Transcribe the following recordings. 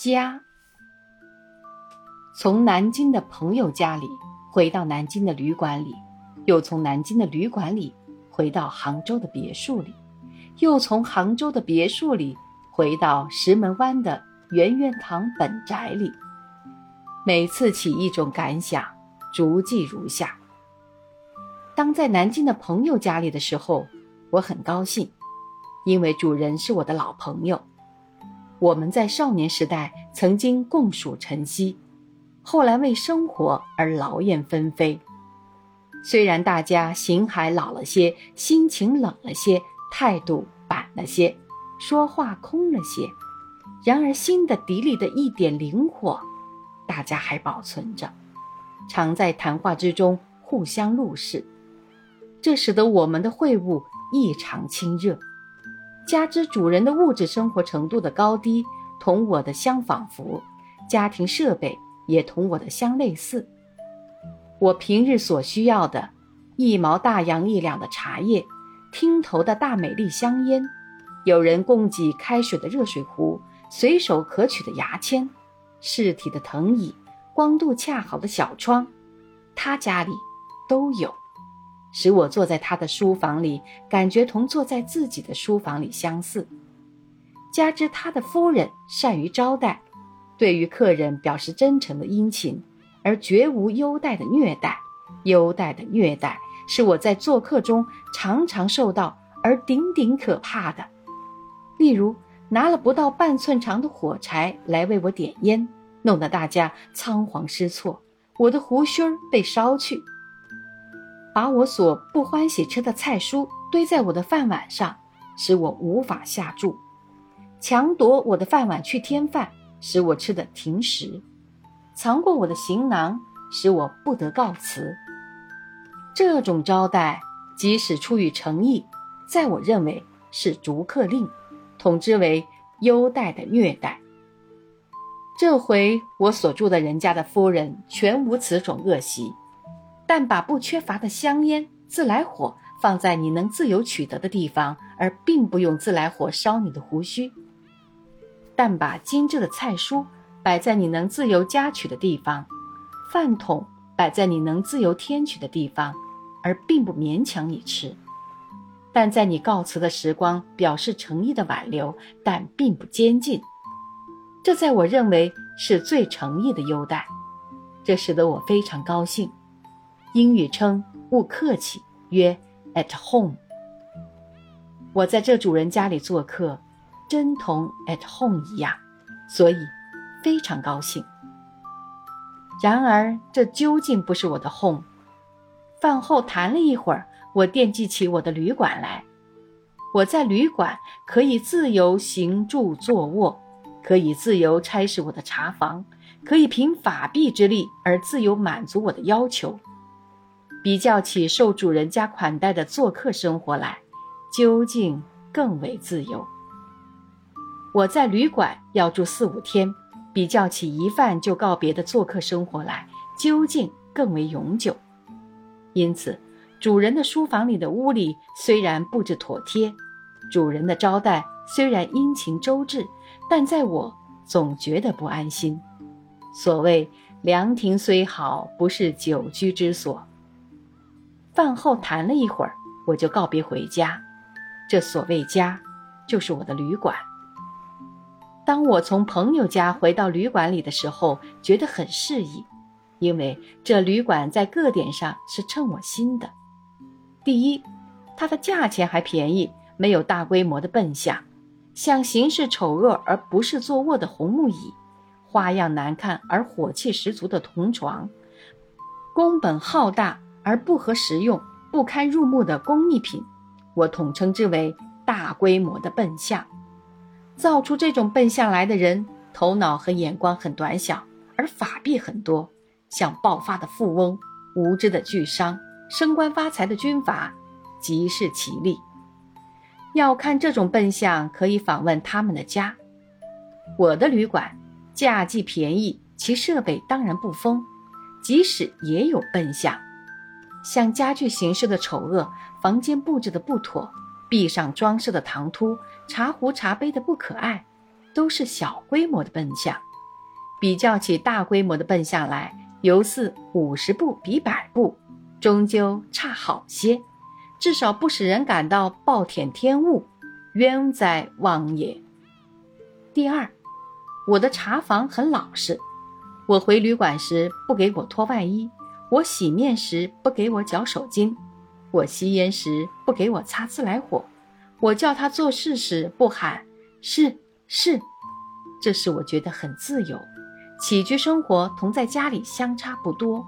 家。从南京的朋友家里回到南京的旅馆里，又从南京的旅馆里回到杭州的别墅里，又从杭州的别墅里回到石门湾的圆圆堂本宅里。每次起一种感想，逐记如下：当在南京的朋友家里的时候，我很高兴，因为主人是我的老朋友。我们在少年时代曾经共属晨曦，后来为生活而劳燕分飞。虽然大家形骸老了些，心情冷了些，态度板了些，说话空了些，然而心的底里的一点灵活，大家还保存着，常在谈话之中互相录视，这使得我们的会晤异常亲热。加之主人的物质生活程度的高低同我的相仿佛，家庭设备也同我的相类似。我平日所需要的，一毛大洋一两的茶叶，听头的大美丽香烟，有人供给开水的热水壶，随手可取的牙签，适体的藤椅，光度恰好的小窗，他家里都有。使我坐在他的书房里，感觉同坐在自己的书房里相似。加之他的夫人善于招待，对于客人表示真诚的殷勤，而绝无优待的虐待。优待的虐待是我在做客中常常受到而顶顶可怕的。例如，拿了不到半寸长的火柴来为我点烟，弄得大家仓皇失措，我的胡须儿被烧去。把我所不欢喜吃的菜蔬堆在我的饭碗上，使我无法下注；强夺我的饭碗去添饭，使我吃的停食；藏过我的行囊，使我不得告辞。这种招待，即使出于诚意，在我认为是逐客令，统之为优待的虐待。这回我所住的人家的夫人全无此种恶习。但把不缺乏的香烟、自来火放在你能自由取得的地方，而并不用自来火烧你的胡须；但把精致的菜蔬摆在你能自由夹取的地方，饭桶摆在你能自由添取的地方，而并不勉强你吃；但在你告辞的时光表示诚意的挽留，但并不坚禁。这在我认为是最诚意的优待，这使得我非常高兴。英语称勿客气，曰 at home。我在这主人家里做客，真同 at home 一样，所以非常高兴。然而这究竟不是我的 home。饭后谈了一会儿，我惦记起我的旅馆来。我在旅馆可以自由行住坐卧，可以自由差使我的茶房，可以凭法币之力而自由满足我的要求。比较起受主人家款待的做客生活来，究竟更为自由。我在旅馆要住四五天，比较起一饭就告别的做客生活来，究竟更为永久。因此，主人的书房里的屋里虽然布置妥帖，主人的招待虽然殷勤周至，但在我总觉得不安心。所谓凉亭虽好，不是久居之所。饭后谈了一会儿，我就告别回家。这所谓家，就是我的旅馆。当我从朋友家回到旅馆里的时候，觉得很适宜，因为这旅馆在各点上是称我心的。第一，它的价钱还便宜，没有大规模的笨象，像形式丑恶而不是坐卧的红木椅，花样难看而火气十足的铜床，宫本浩大。而不合实用、不堪入目的工艺品，我统称之为大规模的笨象。造出这种笨象来的人，头脑和眼光很短小，而法币很多，像暴发的富翁、无知的巨商、升官发财的军阀，即是其例。要看这种笨象，可以访问他们的家。我的旅馆价既便宜，其设备当然不丰，即使也有笨象。像家具形式的丑恶，房间布置的不妥，壁上装饰的唐突，茶壶茶杯的不可爱，都是小规模的笨象。比较起大规模的奔向来，犹似五十步比百步，终究差好些，至少不使人感到暴殄天物，冤哉枉也。第二，我的茶房很老实，我回旅馆时不给我脱外衣，我洗面时不给我绞手巾，我吸烟时不给我擦自来火，我叫他做事时不喊是是，这使我觉得很自由。起居生活同在家里相差不多，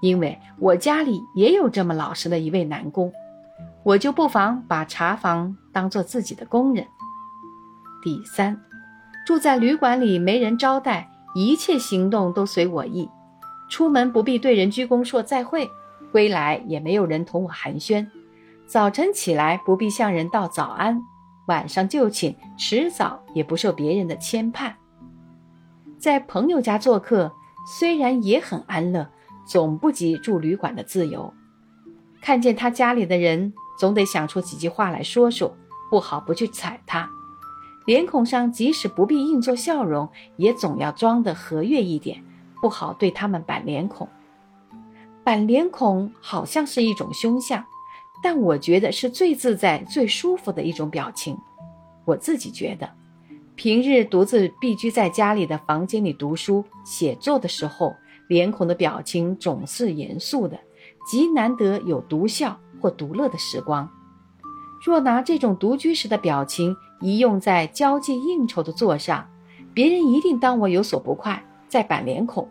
因为我家里也有这么老实的一位男工，我就不妨把茶房当做自己的工人。第三，住在旅馆里没人招待，一切行动都随我意，出门不必对人鞠躬说再会，归来也没有人同我寒暄，早晨起来不必向人道早安，晚上就寝迟早也不受别人的牵绊。在朋友家做客，虽然也很安乐，总不及住旅馆的自由。看见他家里的人，总得想出几句话来说说，不好不去睬他。脸孔上即使不必硬做笑容，也总要装得和悦一点，不好对他们板脸孔。板脸孔好像是一种凶相，但我觉得是最自在、最舒服的一种表情。我自己觉得。平日独自避居在家里的房间里读书写作的时候，脸孔的表情总是严肃的，极难得有独笑或独乐的时光。若拿这种独居时的表情一用在交际应酬的座上，别人一定当我有所不快，在板脸孔。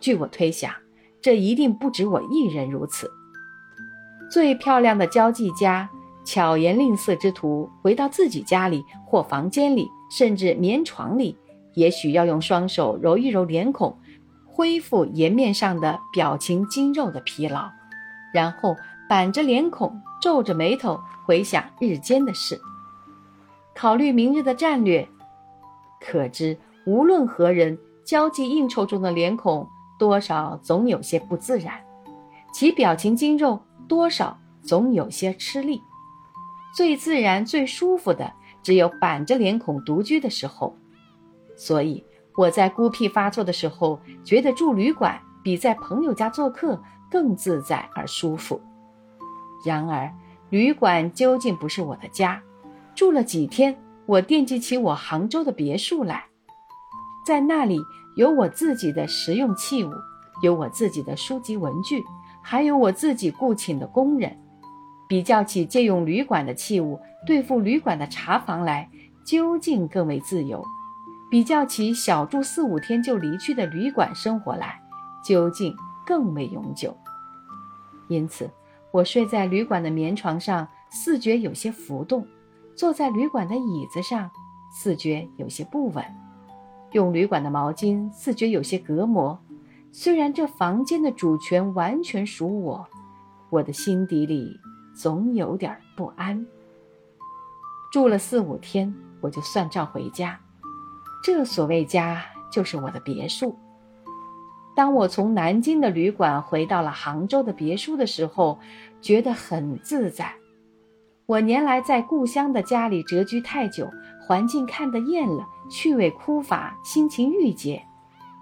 据我推想，这一定不止我一人如此。最漂亮的交际家。巧言令色之徒回到自己家里或房间里，甚至棉床里，也许要用双手揉一揉脸孔，恢复颜面上的表情筋肉的疲劳，然后板着脸孔，皱着眉头回想日间的事，考虑明日的战略。可知，无论何人交际应酬中的脸孔，多少总有些不自然，其表情筋肉多少总有些吃力。最自然、最舒服的，只有板着脸孔独居的时候。所以我在孤僻发作的时候，觉得住旅馆比在朋友家做客更自在而舒服。然而，旅馆究竟不是我的家。住了几天，我惦记起我杭州的别墅来，在那里有我自己的实用器物，有我自己的书籍文具，还有我自己雇请的工人。比较起借用旅馆的器物对付旅馆的茶房来，究竟更为自由；比较起小住四五天就离去的旅馆生活来，究竟更为永久。因此，我睡在旅馆的棉床上，似觉有些浮动；坐在旅馆的椅子上，似觉有些不稳；用旅馆的毛巾，似觉有些隔膜。虽然这房间的主权完全属我，我的心底里。总有点不安。住了四五天，我就算账回家。这所谓家，就是我的别墅。当我从南京的旅馆回到了杭州的别墅的时候，觉得很自在。我年来在故乡的家里蛰居太久，环境看得厌了，趣味枯乏，心情郁结，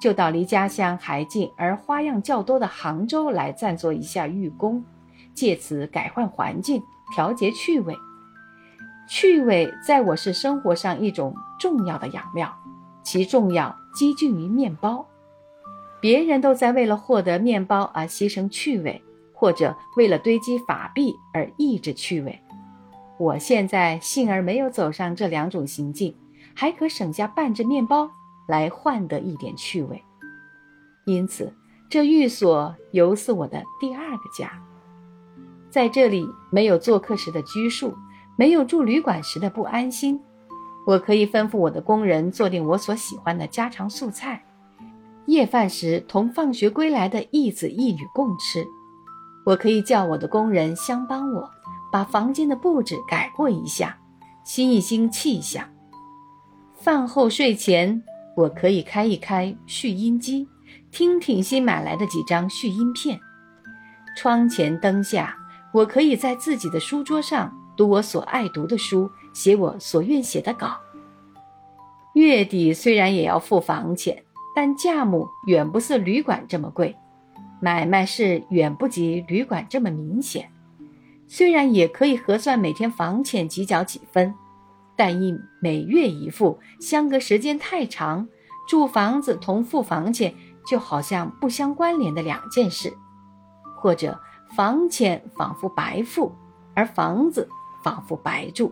就到离家乡还近而花样较多的杭州来暂作一下寓公。借此改换环境，调节趣味。趣味在我是生活上一种重要的养料，其重要几近于面包。别人都在为了获得面包而牺牲趣味，或者为了堆积法币而抑制趣味。我现在幸而没有走上这两种行径，还可省下半只面包来换得一点趣味。因此，这寓所犹似我的第二个家。在这里没有做客时的拘束，没有住旅馆时的不安心。我可以吩咐我的工人做定我所喜欢的家常素菜，夜饭时同放学归来的义子义女共吃。我可以叫我的工人相帮我，把房间的布置改过一下，新一新气象。饭后睡前，我可以开一开续音机，听听新买来的几张续音片。窗前灯下。我可以在自己的书桌上读我所爱读的书，写我所愿写的稿。月底虽然也要付房钱，但价目远不似旅馆这么贵，买卖是远不及旅馆这么明显。虽然也可以核算每天房钱几角几分，但因每月一付，相隔时间太长，住房子同付房钱就好像不相关联的两件事，或者房钱仿佛白付，而房子仿佛白住。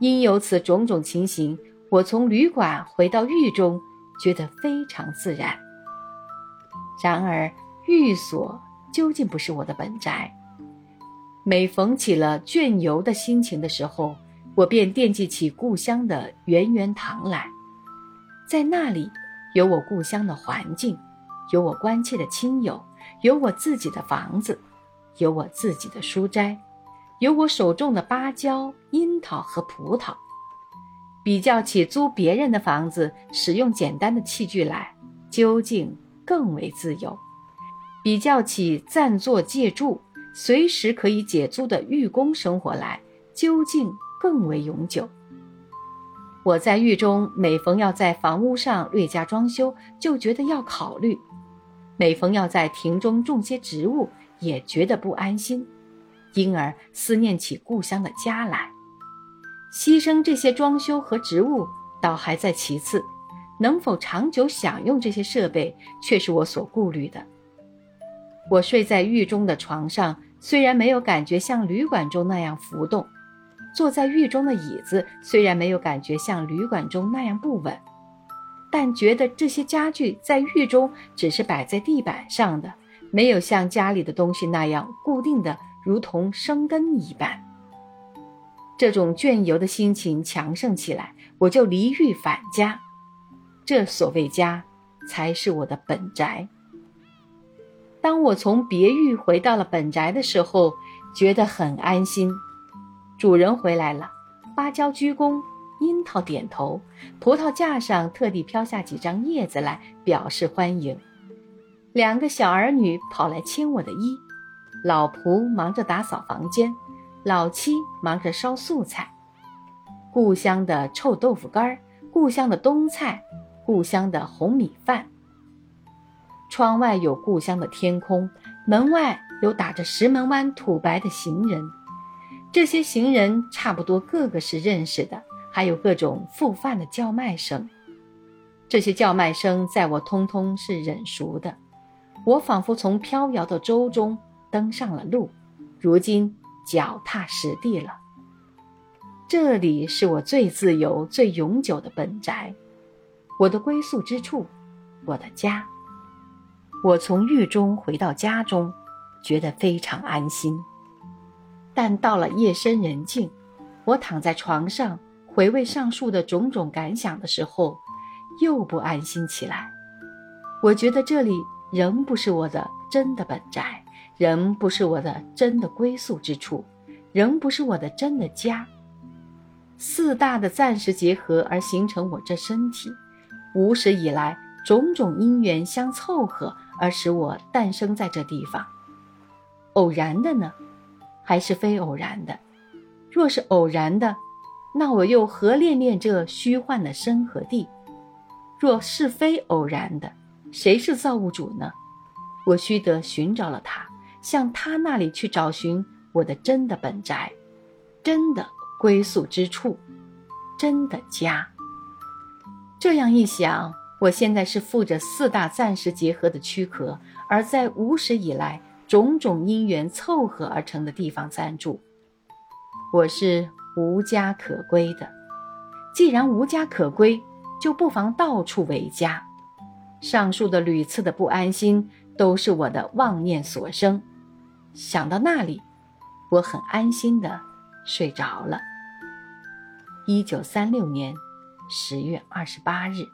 因有此种种情形。我从旅馆回到狱中，觉得非常自然。然而，寓所究竟不是我的本宅。每逢起了倦游的心情的时候，我便惦记起故乡的圆圆堂来。在那里，有我故乡的环境，有我关切的亲友，有我自己的房子，有我自己的书斋，有我手种的芭蕉、樱桃和葡萄。比较起租别人的房子，使用简单的器具来，究竟更为自由；比较起暂作借住，随时可以解租的寓工生活来，究竟更为永久。我在狱中，每逢要在房屋上略加装修，就觉得要考虑；每逢要在庭中种些植物，也觉得不安心，因而思念起故乡的家来。牺牲这些装修和植物倒还在其次，能否长久享用这些设备却是我所顾虑的。我睡在狱中的床上，虽然没有感觉像旅馆中那样浮动；坐在狱中的椅子虽然没有感觉像旅馆中那样不稳，但觉得这些家具在狱中只是摆在地板上的，没有像家里的东西那样固定的，如同生根一般。这种倦游的心情强盛起来，我就离狱返家。这所谓家，才是我的本宅。当我从别狱回到了本宅的时候，觉得很安心。主人回来了，芭蕉鞠躬，樱桃点头，葡萄架上特地飘下几张叶子来表示欢迎。两个小儿女跑来牵我的衣，老仆忙着打扫房间。老七忙着烧素菜，故乡的臭豆腐干，故乡的冬菜，故乡的红米饭。窗外有故乡的天空，门外有打着石门湾土白的行人。这些行人差不多个个是认识的，还有各种复饭的叫卖声。这些叫卖声在我通通是忍熟的。我仿佛从飘摇的舟中登上了路，如今。脚踏实地了。这里是我最自由、最永久的本宅，我的归宿之处，我的家。我从狱中回到家中，觉得非常安心。但到了夜深人静，我躺在床上回味上述的种种感想的时候，又不安心起来。我觉得这里仍不是我的真的本宅。仍不是我的真的归宿之处，仍不是我的真的家。四大的暂时结合而形成我这身体，无始以来种种因缘相凑合而使我诞生在这地方。偶然的呢，还是非偶然的？若是偶然的，那我又何恋恋这虚幻的身和地？若是非偶然的，谁是造物主呢？我须得寻找了他。向他那里去找寻我的真的本宅，真的归宿之处，真的家。这样一想，我现在是负着四大暂时结合的躯壳，而在无始以来种种因缘凑合而成的地方暂住。我是无家可归的。既然无家可归，就不妨到处为家。上述的屡次的不安心，都是我的妄念所生。想到那里，我很安心的睡着了。一九三六年十月二十八日。